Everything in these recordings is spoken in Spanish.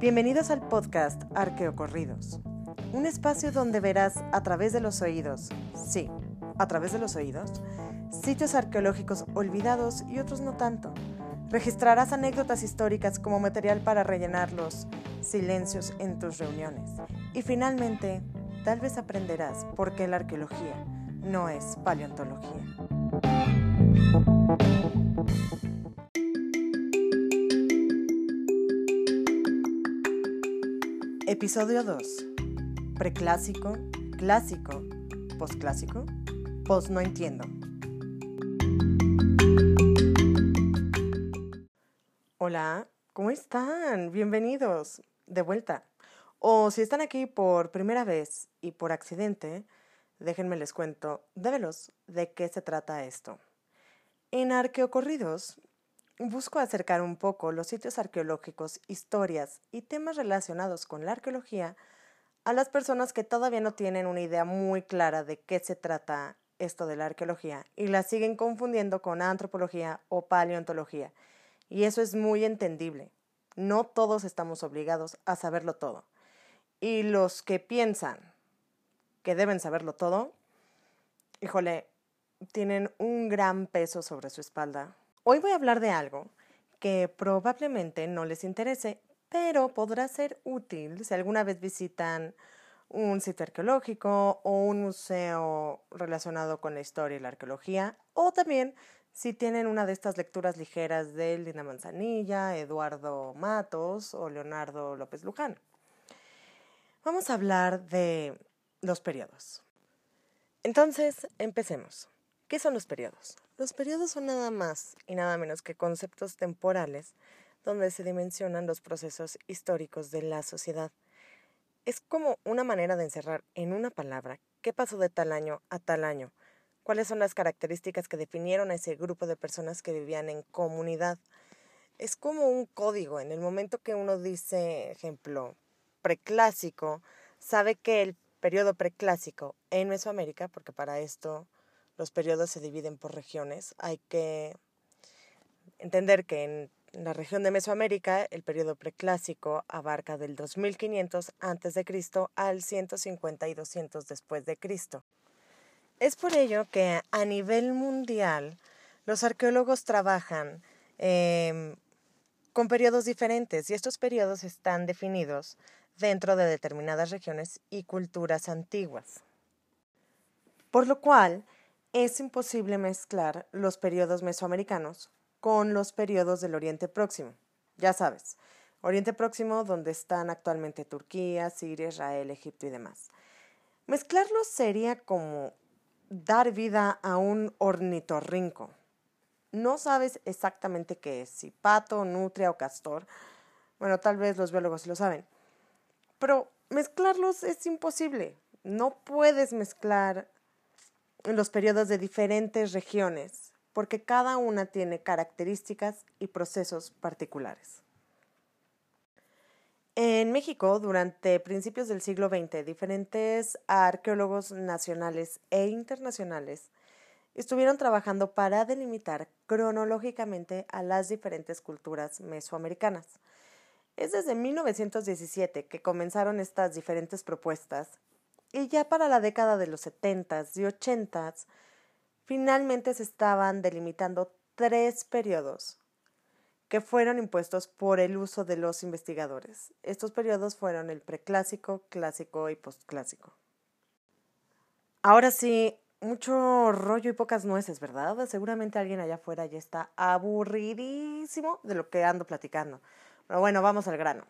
Bienvenidos al podcast Arqueocorridos, un espacio donde verás a través de los oídos, sí, a través de los oídos, sitios arqueológicos olvidados y otros no tanto. Registrarás anécdotas históricas como material para rellenar los silencios en tus reuniones. Y finalmente, tal vez aprenderás por qué la arqueología no es paleontología. Episodio 2. Preclásico, clásico, posclásico, post no entiendo. Hola, ¿cómo están? Bienvenidos de vuelta. O si están aquí por primera vez y por accidente, déjenme les cuento de de qué se trata esto. En Arqueocorridos busco acercar un poco los sitios arqueológicos, historias y temas relacionados con la arqueología a las personas que todavía no tienen una idea muy clara de qué se trata esto de la arqueología y la siguen confundiendo con antropología o paleontología. Y eso es muy entendible. No todos estamos obligados a saberlo todo. Y los que piensan que deben saberlo todo, híjole, tienen un gran peso sobre su espalda Hoy voy a hablar de algo que probablemente no les interese, pero podrá ser útil si alguna vez visitan un sitio arqueológico o un museo relacionado con la historia y la arqueología, o también si tienen una de estas lecturas ligeras de Lina Manzanilla, Eduardo Matos o Leonardo López Luján. Vamos a hablar de los periodos. Entonces, empecemos. ¿Qué son los periodos? Los periodos son nada más y nada menos que conceptos temporales donde se dimensionan los procesos históricos de la sociedad. Es como una manera de encerrar en una palabra qué pasó de tal año a tal año, cuáles son las características que definieron a ese grupo de personas que vivían en comunidad. Es como un código. En el momento que uno dice, ejemplo, preclásico, sabe que el periodo preclásico en Mesoamérica, porque para esto los periodos se dividen por regiones. Hay que entender que en la región de Mesoamérica el periodo preclásico abarca del 2500 a.C. al 150 y 200 después de Cristo. Es por ello que a nivel mundial los arqueólogos trabajan em, con periodos diferentes y estos periodos están definidos dentro de determinadas regiones y culturas antiguas. Por lo cual, es imposible mezclar los periodos mesoamericanos con los periodos del Oriente Próximo. Ya sabes, Oriente Próximo donde están actualmente Turquía, Siria, Israel, Egipto y demás. Mezclarlos sería como dar vida a un ornitorrinco. No sabes exactamente qué es, si pato, nutria o castor. Bueno, tal vez los biólogos lo saben. Pero mezclarlos es imposible. No puedes mezclar los periodos de diferentes regiones, porque cada una tiene características y procesos particulares. En México, durante principios del siglo XX, diferentes arqueólogos nacionales e internacionales estuvieron trabajando para delimitar cronológicamente a las diferentes culturas mesoamericanas. Es desde 1917 que comenzaron estas diferentes propuestas y ya para la década de los 70s y 80s, finalmente se estaban delimitando tres periodos que fueron impuestos por el uso de los investigadores. Estos periodos fueron el preclásico, clásico y postclásico. Ahora sí, mucho rollo y pocas nueces, ¿verdad? Seguramente alguien allá afuera ya está aburridísimo de lo que ando platicando. Pero bueno, vamos al grano.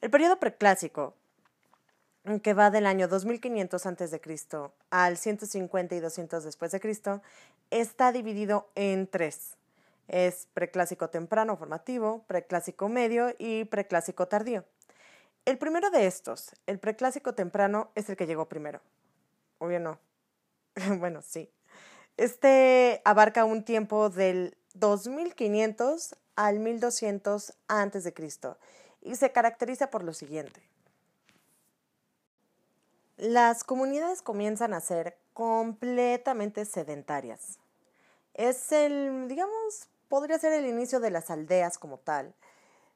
El periodo preclásico que va del año 2500 a.C. al 150 y 200 después de Cristo, está dividido en tres. Es preclásico temprano formativo, preclásico medio y preclásico tardío. El primero de estos, el preclásico temprano, es el que llegó primero. Obvio no. bueno, sí. Este abarca un tiempo del 2500 al 1200 antes de Cristo y se caracteriza por lo siguiente las comunidades comienzan a ser completamente sedentarias. Es el, digamos, podría ser el inicio de las aldeas como tal.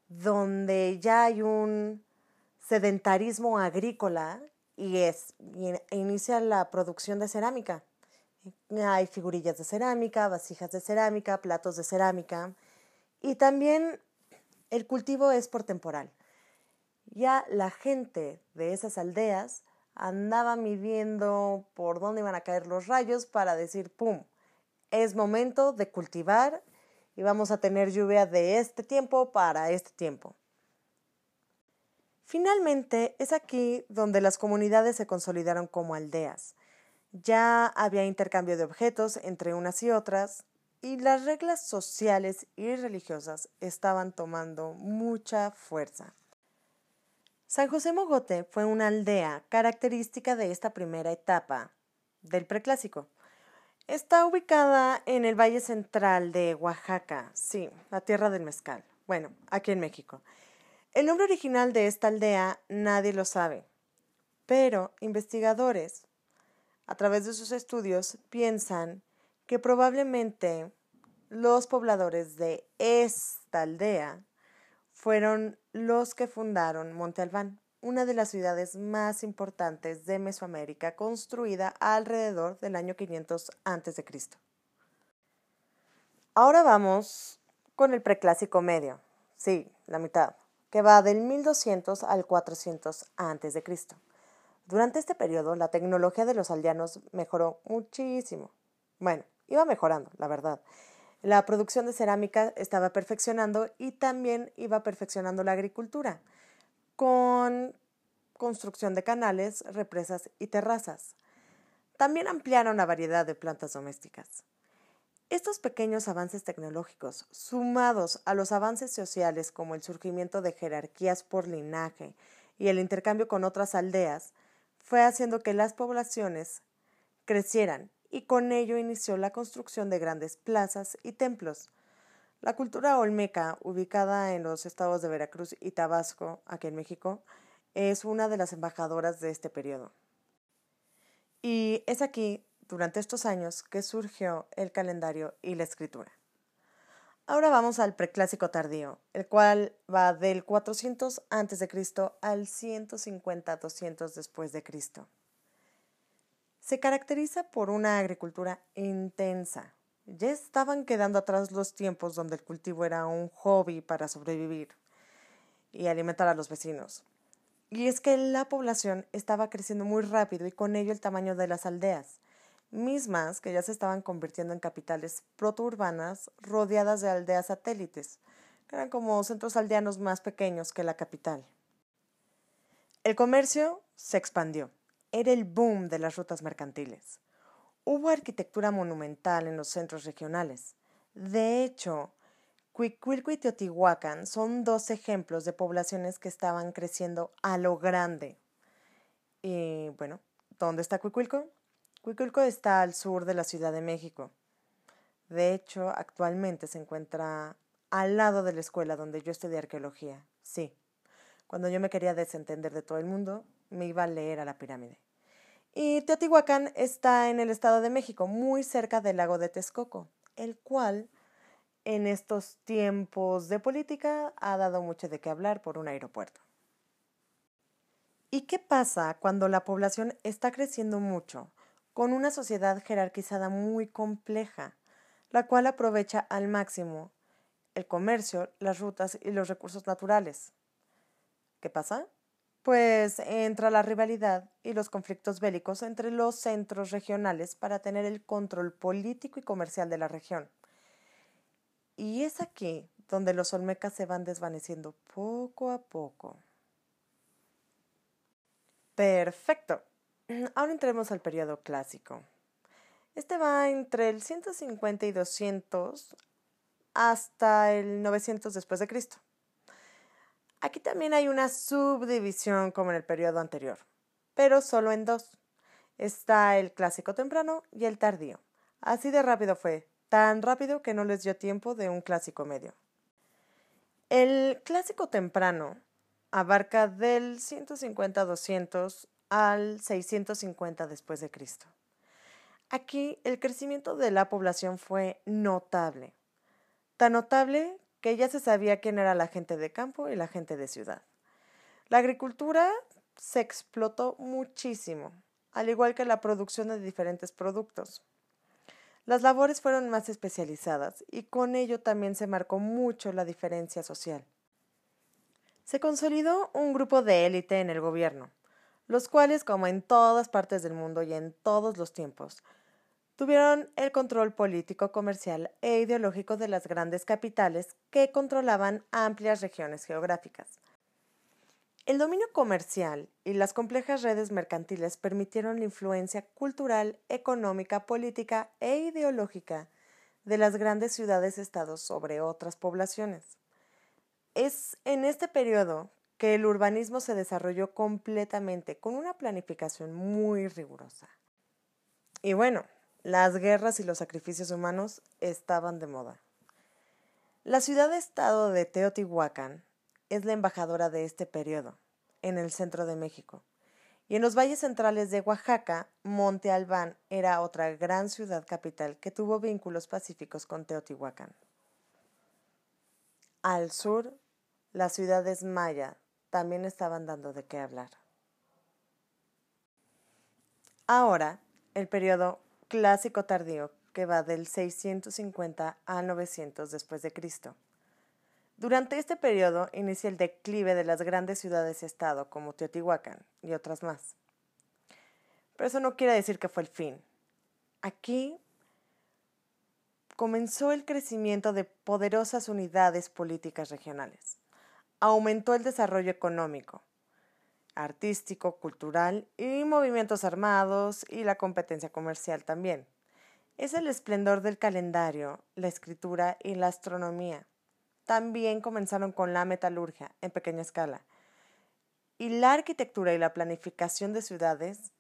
donde ya hay un sedentarismo agrícola y, es, e inicia la producción de cerámica. Hay figurillas de cerámica, vasijas de cerámica, platos de cerámica y también el cultivo es por temporal. Ya la gente de esas aldeas andaba midiendo por dónde iban a caer los rayos para decir, ¡pum! Es momento de cultivar y vamos a tener lluvia de este tiempo para este tiempo. Finalmente, es aquí donde las comunidades se consolidaron como aldeas. Ya había intercambio de objetos entre unas y otras, y las reglas sociales y religiosas estaban tomando mucha fuerza. San José Mogote fue una aldea característica de esta primera etapa del preclásico. Está ubicada en el Valle Central de Oaxaca, sí, la tierra del mezcal. Bueno, aquí en México. El nombre original de esta aldea nadie lo sabe, pero investigadores, a través de sus estudios, piensan que probablemente los pobladores de esta aldea fueron los que fundaron Monte Albán, una de las ciudades más importantes de Mesoamérica, construida alrededor del año 500 a.C. Ahora vamos con el preclásico medio, sí, la mitad, que va del 1200 al 400 a.C. Durante este periodo, la tecnología de los aldeanos mejoró muchísimo. Bueno, iba mejorando, la verdad. La producción de cerámica estaba perfeccionando y también iba perfeccionando la agricultura con construcción de canales, represas y terrazas. También ampliaron la variedad de plantas domésticas. Estos pequeños avances tecnológicos, sumados a los avances sociales como el surgimiento de jerarquías por linaje y el intercambio con otras aldeas, fue haciendo que las poblaciones crecieran y con ello inició la construcción de grandes plazas y templos. La cultura olmeca, ubicada en los estados de Veracruz y Tabasco, aquí en México, es una de las embajadoras de este periodo. Y es aquí, durante estos años, que surgió el calendario y la escritura. Ahora vamos al preclásico tardío, el cual va del 400 a.C. al 150-200 después de Cristo. Se caracteriza por una agricultura intensa. Ya estaban quedando atrás los tiempos donde el cultivo era un hobby para sobrevivir y alimentar a los vecinos. Y es que la población estaba creciendo muy rápido y con ello el tamaño de las aldeas, mismas que ya se estaban convirtiendo en capitales protourbanas rodeadas de aldeas satélites, que eran como centros aldeanos más pequeños que la capital. El comercio se expandió. Era el boom de las rutas mercantiles. Hubo arquitectura monumental en los centros regionales. De hecho, Cuicuilco y Teotihuacán son dos ejemplos de poblaciones que estaban creciendo a lo grande. Y bueno, ¿dónde está Cuicuilco? Cuicuilco está al sur de la Ciudad de México. De hecho, actualmente se encuentra al lado de la escuela donde yo estudié arqueología. Sí, cuando yo me quería desentender de todo el mundo, me iba a leer a la pirámide. Y Teotihuacán está en el Estado de México, muy cerca del lago de Texcoco, el cual en estos tiempos de política ha dado mucho de qué hablar por un aeropuerto. ¿Y qué pasa cuando la población está creciendo mucho, con una sociedad jerarquizada muy compleja, la cual aprovecha al máximo el comercio, las rutas y los recursos naturales? ¿Qué pasa? Pues entra la rivalidad y los conflictos bélicos entre los centros regionales para tener el control político y comercial de la región. Y es aquí donde los olmecas se van desvaneciendo poco a poco. Perfecto. Ahora entremos al periodo clásico. Este va entre el 150 y 200 hasta el 900 después de Cristo. Aquí también hay una subdivisión como en el periodo anterior, pero solo en dos. Está el clásico temprano y el tardío. Así de rápido fue, tan rápido que no les dio tiempo de un clásico medio. El clásico temprano abarca del 150-200 al 650 después de Cristo. Aquí el crecimiento de la población fue notable, tan notable que ya se sabía quién era la gente de campo y la gente de ciudad. La agricultura se explotó muchísimo, al igual que la producción de diferentes productos. Las labores fueron más especializadas y con ello también se marcó mucho la diferencia social. Se consolidó un grupo de élite en el gobierno, los cuales, como en todas partes del mundo y en todos los tiempos, tuvieron el control político, comercial e ideológico de las grandes capitales que controlaban amplias regiones geográficas. El dominio comercial y las complejas redes mercantiles permitieron la influencia cultural, económica, política e ideológica de las grandes ciudades-estados sobre otras poblaciones. Es en este periodo que el urbanismo se desarrolló completamente con una planificación muy rigurosa. Y bueno, las guerras y los sacrificios humanos estaban de moda. La ciudad-estado de Teotihuacán es la embajadora de este periodo, en el centro de México. Y en los valles centrales de Oaxaca, Monte Albán era otra gran ciudad capital que tuvo vínculos pacíficos con Teotihuacán. Al sur, las ciudades maya también estaban dando de qué hablar. Ahora, el periodo clásico tardío que va del 650 a 900 después de Cristo. Durante este periodo inicia el declive de las grandes ciudades-estado como Teotihuacán y otras más. Pero eso no quiere decir que fue el fin. Aquí comenzó el crecimiento de poderosas unidades políticas regionales. Aumentó el desarrollo económico, artístico, cultural y movimientos armados y la competencia comercial también. Es el esplendor del calendario, la escritura y la astronomía también comenzaron con la metalurgia en pequeña escala. Y la arquitectura y la planificación de ciudades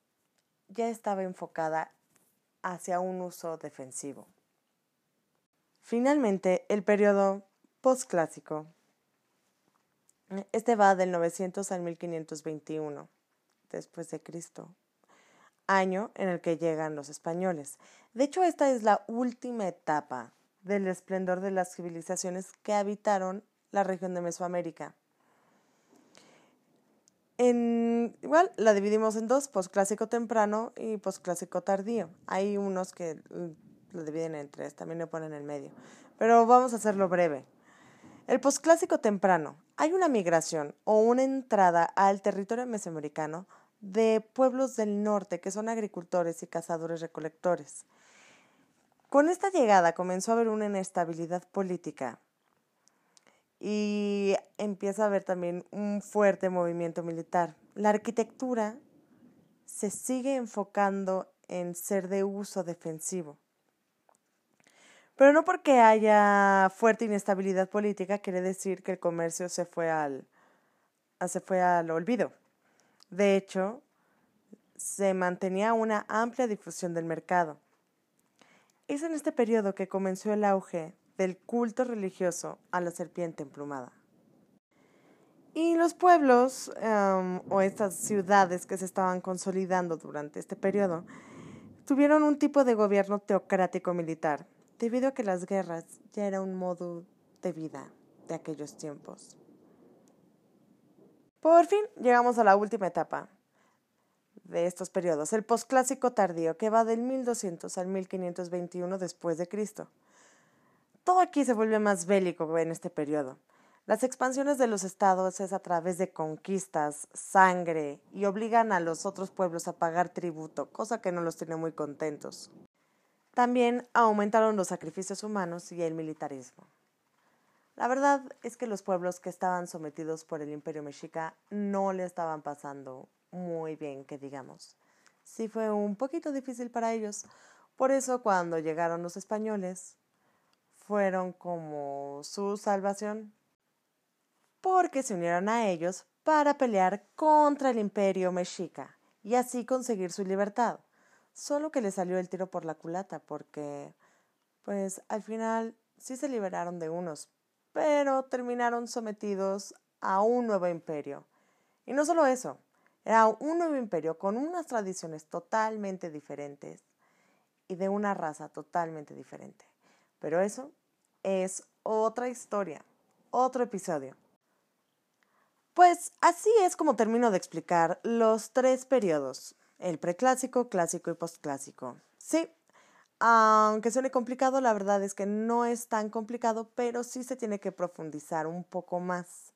ya estaba enfocada hacia un uso defensivo. Finalmente, el periodo postclásico. Este va del 900 al 1521 después de Cristo, año en el que llegan los españoles. De hecho, esta es la última etapa del esplendor de las civilizaciones que habitaron la región de Mesoamérica. En, igual la dividimos en dos, posclásico temprano y posclásico tardío. Hay unos que mm, lo dividen en tres, también lo ponen en medio. Pero vamos a hacerlo breve. El posclásico temprano. Hay una migración o una entrada al territorio mesoamericano de pueblos del norte que son agricultores y cazadores recolectores. Con esta llegada comenzó a haber una inestabilidad política y empieza a haber también un fuerte movimiento militar. La arquitectura se sigue enfocando en ser de uso defensivo. Pero no porque haya fuerte inestabilidad política quiere decir que el comercio se fue al, se fue al olvido. De hecho, se mantenía una amplia difusión del mercado. Es en este periodo que comenzó el auge del culto religioso a la serpiente emplumada. Y los pueblos em, o estas ciudades que se estaban consolidando durante este periodo tuvieron un tipo de gobierno teocrático militar, debido a que las guerras ya era un modo de vida de aquellos tiempos. Por fin llegamos a la última etapa, de estos periodos, el posclásico tardío, que va del 1200 al 1521 después de Cristo. Todo aquí se vuelve más bélico en este periodo. Las expansiones de los estados es a través de conquistas, sangre y obligan a los otros pueblos a pagar tributo, cosa que no los tiene muy contentos. También aumentaron los sacrificios humanos y el militarismo. La verdad es que los pueblos que estaban sometidos por el imperio mexica no le estaban pasando muy bien, que digamos. Sí fue un poquito difícil para ellos. Por eso cuando llegaron los españoles, fueron como su salvación. Porque se unieron a ellos para pelear contra el imperio mexica y así conseguir su libertad. Solo que le salió el tiro por la culata porque, pues al final sí se liberaron de unos, pero terminaron sometidos a un nuevo imperio. Y no solo eso, era un nuevo imperio con unas tradiciones totalmente diferentes y de una raza totalmente diferente. Pero eso es otra historia otro episodio. Pues así es como termino de explicar los tres periodos, el preclásico, clásico y postclásico. Sí, aunque suene complicado, la verdad es que no es tan complicado, pero sí se tiene que profundizar un poco más.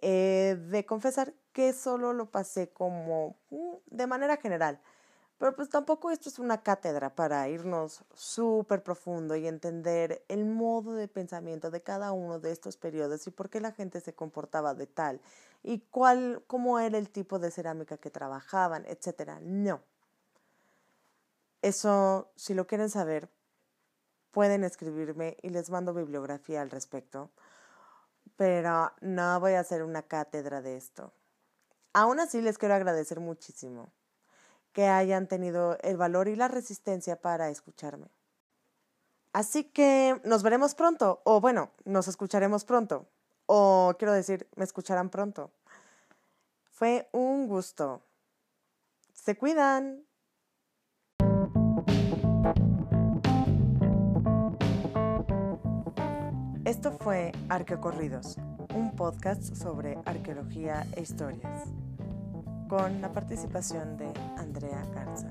de confesar que solo lo pasé como mm, de manera general. Pero pues tampoco esto es una cátedra para irnos súper profundo y entender el modo de pensamiento de cada uno de estos periodos y por qué la gente se comportaba de tal y cuál, cómo era el tipo de cerámica que trabajaban, etcétera. No. Eso, si lo quieren saber, pueden escribirme y les mando bibliografía al respecto. Pero no voy a hacer una cátedra de esto. Aún así les quiero agradecer muchísimo que hayan tenido el valor y la resistencia para escucharme. Así que nos veremos pronto, o bueno, nos escucharemos pronto, o quiero decir, me escucharán pronto. Fue un gusto. Se cuidan. Esto fue Arqueocorridos, un podcast sobre arqueología e historias con la participación de Andrea Garza.